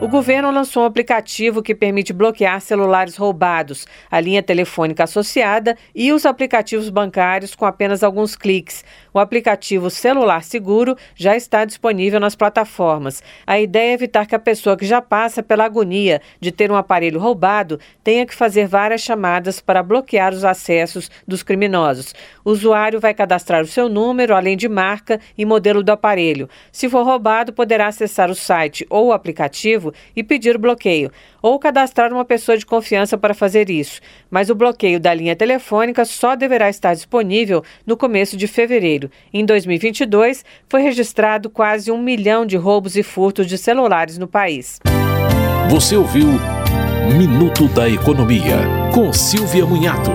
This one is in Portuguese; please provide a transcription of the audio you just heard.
O governo lançou um aplicativo que permite bloquear celulares roubados, a linha telefônica associada e os aplicativos bancários com apenas alguns cliques. O aplicativo Celular Seguro já está disponível nas plataformas. A ideia é evitar que a pessoa que já passa pela agonia de ter um aparelho roubado tenha que fazer várias chamadas para bloquear os acessos dos criminosos. O usuário vai cadastrar o seu número, além de marca e modelo do aparelho. Se for roubado, poderá acessar o site ou o aplicativo e pedir o bloqueio, ou cadastrar uma pessoa de confiança para fazer isso. Mas o bloqueio da linha telefônica só deverá estar disponível no começo de fevereiro. Em 2022, foi registrado quase um milhão de roubos e furtos de celulares no país. Você ouviu Minuto da Economia, com Silvia Munhato.